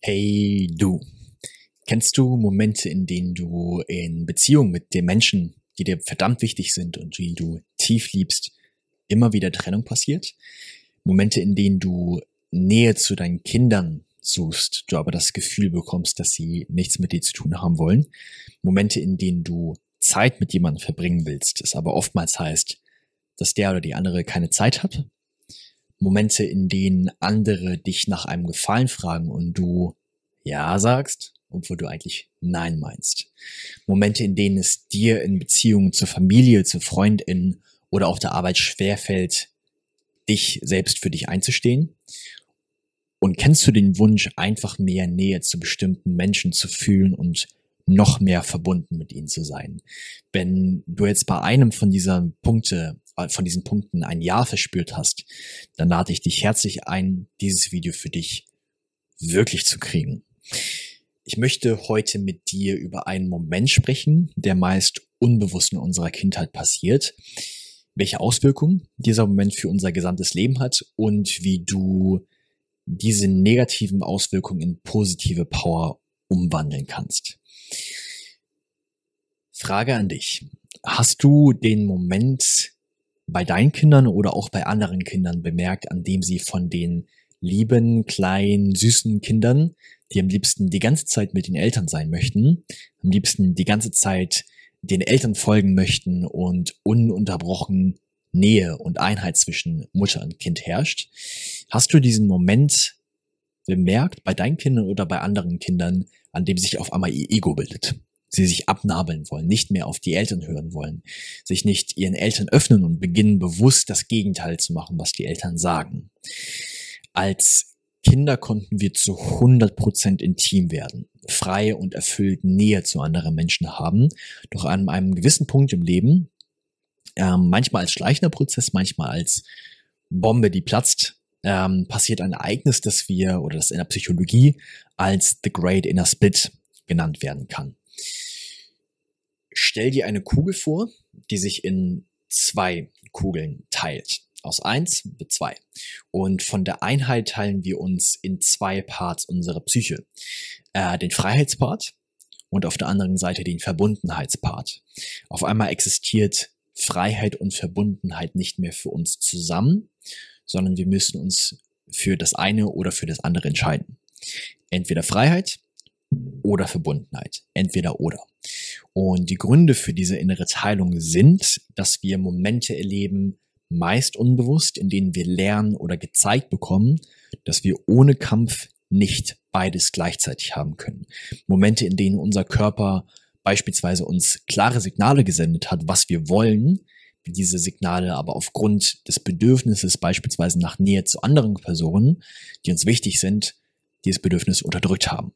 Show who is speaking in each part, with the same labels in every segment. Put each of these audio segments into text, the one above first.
Speaker 1: Hey du, kennst du Momente, in denen du in Beziehung mit den Menschen, die dir verdammt wichtig sind und die du tief liebst, immer wieder Trennung passiert? Momente, in denen du Nähe zu deinen Kindern suchst, du aber das Gefühl bekommst, dass sie nichts mit dir zu tun haben wollen? Momente, in denen du Zeit mit jemandem verbringen willst, es aber oftmals heißt, dass der oder die andere keine Zeit hat Momente, in denen andere dich nach einem Gefallen fragen und du Ja sagst, obwohl du eigentlich Nein meinst. Momente, in denen es dir in Beziehungen zur Familie, zu Freundinnen oder auf der Arbeit schwerfällt, dich selbst für dich einzustehen. Und kennst du den Wunsch, einfach mehr Nähe zu bestimmten Menschen zu fühlen und noch mehr verbunden mit ihnen zu sein? Wenn du jetzt bei einem von dieser Punkte von diesen Punkten ein Ja verspürt hast, dann lade ich dich herzlich ein, dieses Video für dich wirklich zu kriegen. Ich möchte heute mit dir über einen Moment sprechen, der meist unbewusst in unserer Kindheit passiert, welche Auswirkungen dieser Moment für unser gesamtes Leben hat und wie du diese negativen Auswirkungen in positive Power umwandeln kannst. Frage an dich. Hast du den Moment bei deinen Kindern oder auch bei anderen Kindern bemerkt, an dem sie von den lieben, kleinen, süßen Kindern, die am liebsten die ganze Zeit mit den Eltern sein möchten, am liebsten die ganze Zeit den Eltern folgen möchten und ununterbrochen Nähe und Einheit zwischen Mutter und Kind herrscht. Hast du diesen Moment bemerkt bei deinen Kindern oder bei anderen Kindern, an dem sich auf einmal ihr Ego bildet? Sie sich abnabeln wollen, nicht mehr auf die Eltern hören wollen, sich nicht ihren Eltern öffnen und beginnen bewusst das Gegenteil zu machen, was die Eltern sagen. Als Kinder konnten wir zu 100% intim werden, freie und erfüllt Nähe zu anderen Menschen haben, doch an einem gewissen Punkt im Leben, ähm, manchmal als schleichender Prozess, manchmal als Bombe, die platzt, ähm, passiert ein Ereignis, das wir oder das in der Psychologie als The Great Inner Split genannt werden kann. Stell dir eine Kugel vor, die sich in zwei Kugeln teilt. Aus eins wird zwei. Und von der Einheit teilen wir uns in zwei Parts unserer Psyche. Äh, den Freiheitspart und auf der anderen Seite den Verbundenheitspart. Auf einmal existiert Freiheit und Verbundenheit nicht mehr für uns zusammen, sondern wir müssen uns für das eine oder für das andere entscheiden. Entweder Freiheit oder Verbundenheit. Entweder oder. Und die Gründe für diese innere Teilung sind, dass wir Momente erleben, meist unbewusst, in denen wir lernen oder gezeigt bekommen, dass wir ohne Kampf nicht beides gleichzeitig haben können. Momente, in denen unser Körper beispielsweise uns klare Signale gesendet hat, was wir wollen, diese Signale aber aufgrund des Bedürfnisses beispielsweise nach Nähe zu anderen Personen, die uns wichtig sind, dieses Bedürfnis unterdrückt haben.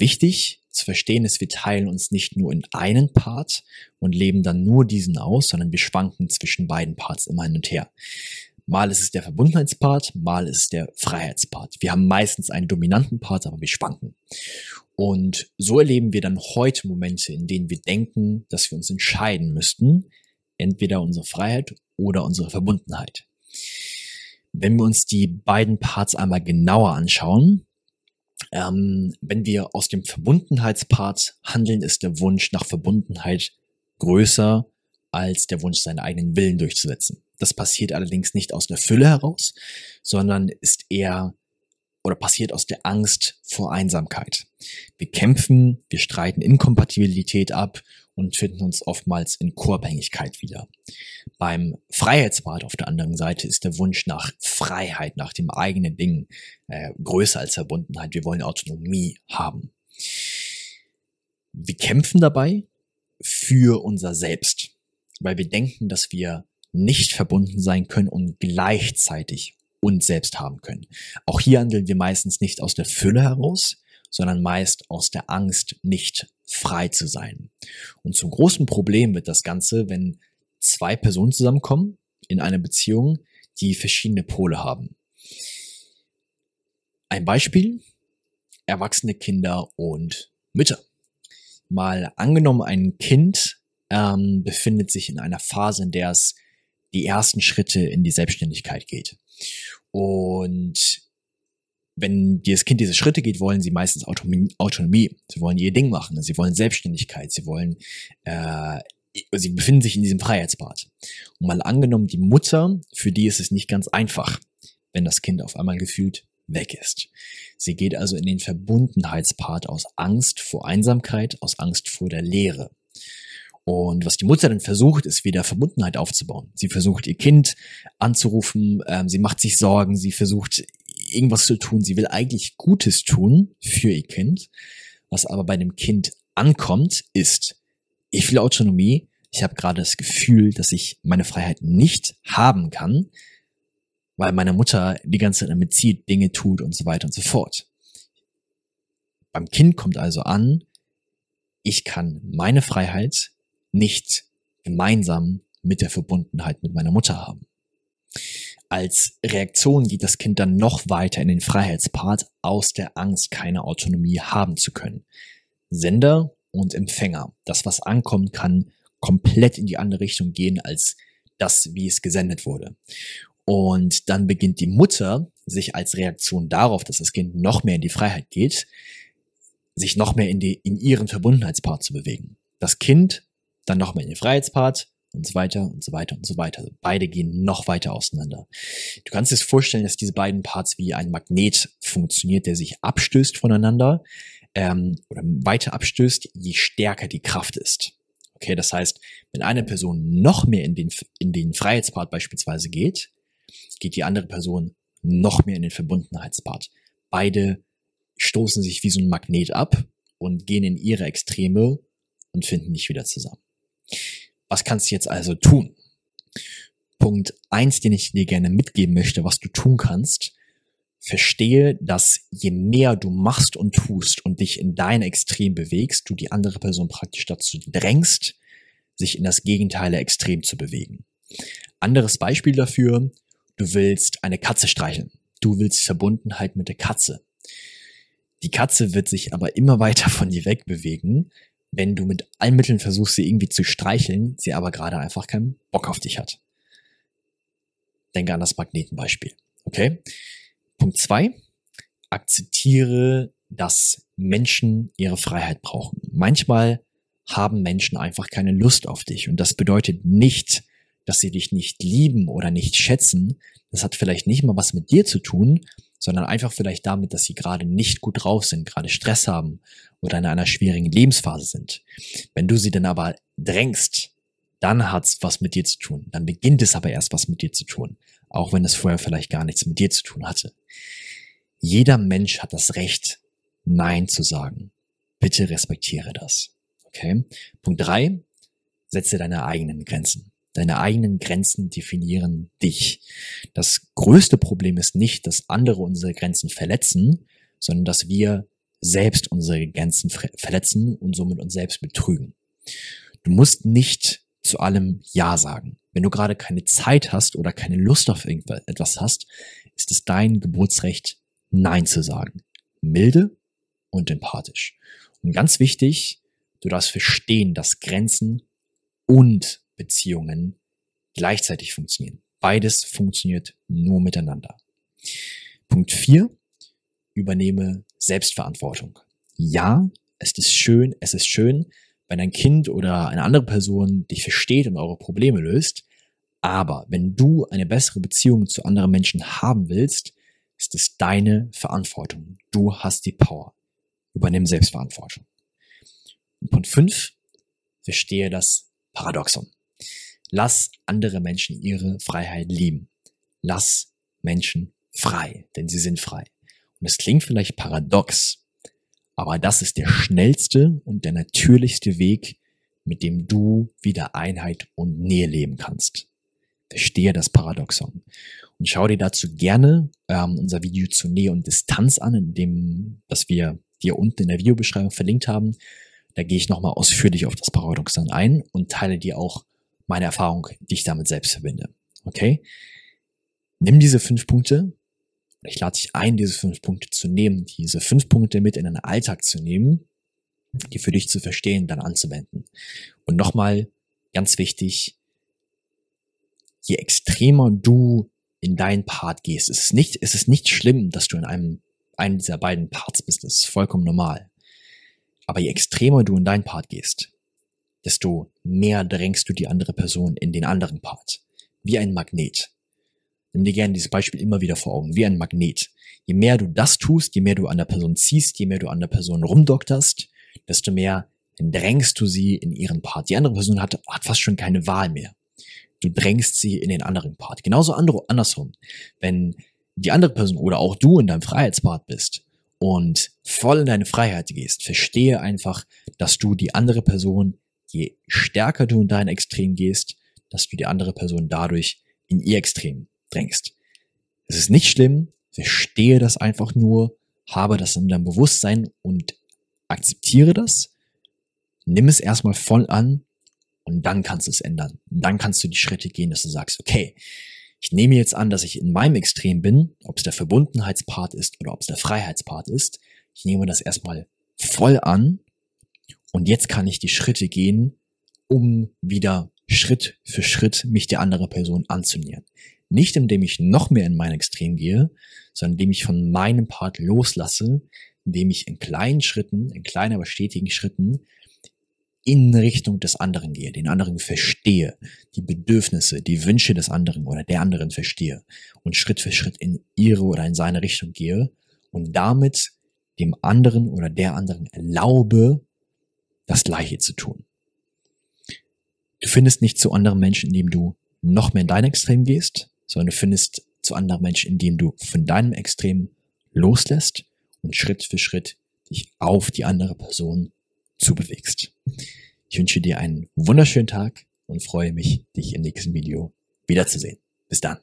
Speaker 1: Wichtig zu verstehen ist, wir teilen uns nicht nur in einen Part und leben dann nur diesen aus, sondern wir schwanken zwischen beiden Parts immer hin und her. Mal ist es der Verbundenheitspart, mal ist es der Freiheitspart. Wir haben meistens einen dominanten Part, aber wir schwanken. Und so erleben wir dann heute Momente, in denen wir denken, dass wir uns entscheiden müssten, entweder unsere Freiheit oder unsere Verbundenheit. Wenn wir uns die beiden Parts einmal genauer anschauen, ähm, wenn wir aus dem Verbundenheitspart handeln, ist der Wunsch nach Verbundenheit größer als der Wunsch, seinen eigenen Willen durchzusetzen. Das passiert allerdings nicht aus der Fülle heraus, sondern ist eher oder passiert aus der Angst vor Einsamkeit. Wir kämpfen, wir streiten Inkompatibilität ab und finden uns oftmals in Co-Abhängigkeit wieder. Beim Freiheitsbad auf der anderen Seite ist der Wunsch nach Freiheit, nach dem eigenen Ding äh, größer als Verbundenheit. Wir wollen Autonomie haben. Wir kämpfen dabei für unser Selbst, weil wir denken, dass wir nicht verbunden sein können und gleichzeitig uns selbst haben können. Auch hier handeln wir meistens nicht aus der Fülle heraus, sondern meist aus der Angst, nicht frei zu sein. Und zum großen Problem wird das Ganze, wenn zwei Personen zusammenkommen in einer Beziehung, die verschiedene Pole haben. Ein Beispiel, erwachsene Kinder und Mütter. Mal angenommen, ein Kind ähm, befindet sich in einer Phase, in der es die ersten Schritte in die Selbstständigkeit geht. Und wenn das Kind diese Schritte geht, wollen sie meistens Autonomie. Sie wollen ihr Ding machen. Sie wollen Selbstständigkeit. Sie wollen, äh, sie befinden sich in diesem Freiheitsbad. Und mal angenommen, die Mutter, für die ist es nicht ganz einfach, wenn das Kind auf einmal gefühlt weg ist. Sie geht also in den Verbundenheitspart aus Angst vor Einsamkeit, aus Angst vor der Leere. Und was die Mutter dann versucht, ist wieder Verbundenheit aufzubauen. Sie versucht ihr Kind anzurufen, ähm, sie macht sich Sorgen, sie versucht irgendwas zu tun, sie will eigentlich Gutes tun für ihr Kind. Was aber bei dem Kind ankommt, ist, ich will Autonomie, ich habe gerade das Gefühl, dass ich meine Freiheit nicht haben kann, weil meine Mutter die ganze Zeit damit zieht, Dinge tut und so weiter und so fort. Beim Kind kommt also an, ich kann meine Freiheit nicht gemeinsam mit der Verbundenheit mit meiner Mutter haben. Als Reaktion geht das Kind dann noch weiter in den Freiheitspart aus der Angst, keine Autonomie haben zu können. Sender und Empfänger. Das, was ankommt, kann komplett in die andere Richtung gehen als das, wie es gesendet wurde. Und dann beginnt die Mutter sich als Reaktion darauf, dass das Kind noch mehr in die Freiheit geht, sich noch mehr in, die, in ihren Verbundenheitspart zu bewegen. Das Kind dann noch mehr in den Freiheitspart und so weiter und so weiter und so weiter. Also beide gehen noch weiter auseinander. Du kannst dir vorstellen, dass diese beiden Parts wie ein Magnet funktioniert, der sich abstößt voneinander ähm, oder weiter abstößt, je stärker die Kraft ist. Okay, das heißt, wenn eine Person noch mehr in den, in den Freiheitspart beispielsweise geht, geht die andere Person noch mehr in den Verbundenheitspart. Beide stoßen sich wie so ein Magnet ab und gehen in ihre Extreme und finden nicht wieder zusammen. Was kannst du jetzt also tun? Punkt eins, den ich dir gerne mitgeben möchte, was du tun kannst, verstehe, dass je mehr du machst und tust und dich in dein Extrem bewegst, du die andere Person praktisch dazu drängst, sich in das gegenteilige Extrem zu bewegen. Anderes Beispiel dafür, du willst eine Katze streicheln. Du willst Verbundenheit mit der Katze. Die Katze wird sich aber immer weiter von dir wegbewegen, wenn du mit allen Mitteln versuchst, sie irgendwie zu streicheln, sie aber gerade einfach keinen Bock auf dich hat. Denke an das Magnetenbeispiel. Okay? Punkt zwei: Akzeptiere, dass Menschen ihre Freiheit brauchen. Manchmal haben Menschen einfach keine Lust auf dich. Und das bedeutet nicht, dass sie dich nicht lieben oder nicht schätzen. Das hat vielleicht nicht mal was mit dir zu tun, sondern einfach vielleicht damit, dass sie gerade nicht gut drauf sind, gerade Stress haben oder in einer schwierigen Lebensphase sind. Wenn du sie dann aber drängst, dann hat's was mit dir zu tun. Dann beginnt es aber erst was mit dir zu tun, auch wenn es vorher vielleicht gar nichts mit dir zu tun hatte. Jeder Mensch hat das Recht, Nein zu sagen. Bitte respektiere das. Okay? Punkt drei: Setze deine eigenen Grenzen. Deine eigenen Grenzen definieren dich. Das größte Problem ist nicht, dass andere unsere Grenzen verletzen, sondern dass wir selbst unsere Grenzen verletzen und somit uns selbst betrügen. Du musst nicht zu allem Ja sagen. Wenn du gerade keine Zeit hast oder keine Lust auf irgendetwas hast, ist es dein Geburtsrecht, Nein zu sagen. Milde und empathisch. Und ganz wichtig, du darfst verstehen, dass Grenzen und Beziehungen gleichzeitig funktionieren. Beides funktioniert nur miteinander. Punkt vier: Übernehme Selbstverantwortung. Ja, es ist schön, es ist schön, wenn ein Kind oder eine andere Person dich versteht und eure Probleme löst. Aber wenn du eine bessere Beziehung zu anderen Menschen haben willst, ist es deine Verantwortung. Du hast die Power. Übernimm Selbstverantwortung. Und Punkt fünf: Verstehe das Paradoxon. Lass andere Menschen ihre Freiheit lieben. Lass Menschen frei, denn sie sind frei. Und es klingt vielleicht paradox, aber das ist der schnellste und der natürlichste Weg, mit dem du wieder Einheit und Nähe leben kannst. Verstehe das Paradoxon. Und schau dir dazu gerne ähm, unser Video zu Nähe und Distanz an, in dem, das wir dir unten in der Videobeschreibung verlinkt haben. Da gehe ich nochmal ausführlich auf das Paradoxon ein und teile dir auch meine Erfahrung, die ich damit selbst verbinde. Okay? Nimm diese fünf Punkte. Ich lade dich ein, diese fünf Punkte zu nehmen, diese fünf Punkte mit in deinen Alltag zu nehmen, die für dich zu verstehen, dann anzuwenden. Und nochmal ganz wichtig, je extremer du in deinen Part gehst, es ist es nicht schlimm, dass du in einem einen dieser beiden Parts bist, das ist vollkommen normal. Aber je extremer du in deinen Part gehst, desto mehr drängst du die andere Person in den anderen Part. Wie ein Magnet. Nimm dir gerne dieses Beispiel immer wieder vor Augen, wie ein Magnet. Je mehr du das tust, je mehr du an der Person ziehst, je mehr du an der Person rumdokterst, desto mehr drängst du sie in ihren Part. Die andere Person hat, hat fast schon keine Wahl mehr. Du drängst sie in den anderen Part. Genauso andersrum. Wenn die andere Person oder auch du in deinem Freiheitspart bist und voll in deine Freiheit gehst, verstehe einfach, dass du die andere Person, je stärker du in dein Extrem gehst, dass du die andere Person dadurch in ihr Extrem drängst. Es ist nicht schlimm, verstehe das einfach nur, habe das in deinem Bewusstsein und akzeptiere das, nimm es erstmal voll an und dann kannst du es ändern. Und dann kannst du die Schritte gehen, dass du sagst, okay, ich nehme jetzt an, dass ich in meinem Extrem bin, ob es der Verbundenheitspart ist oder ob es der Freiheitspart ist. Ich nehme das erstmal voll an und jetzt kann ich die Schritte gehen, um wieder Schritt für Schritt mich der anderen Person anzunähern. Nicht indem ich noch mehr in mein Extrem gehe, sondern indem ich von meinem Part loslasse, indem ich in kleinen Schritten, in kleinen aber stetigen Schritten in Richtung des anderen gehe, den anderen verstehe, die Bedürfnisse, die Wünsche des anderen oder der anderen verstehe und Schritt für Schritt in ihre oder in seine Richtung gehe und damit dem anderen oder der anderen erlaube, das Gleiche zu tun. Du findest nicht zu anderen Menschen, indem du noch mehr in dein Extrem gehst, sondern du findest zu anderen Menschen, indem du von deinem Extrem loslässt und Schritt für Schritt dich auf die andere Person zubewegst. Ich wünsche dir einen wunderschönen Tag und freue mich, dich im nächsten Video wiederzusehen. Bis dann.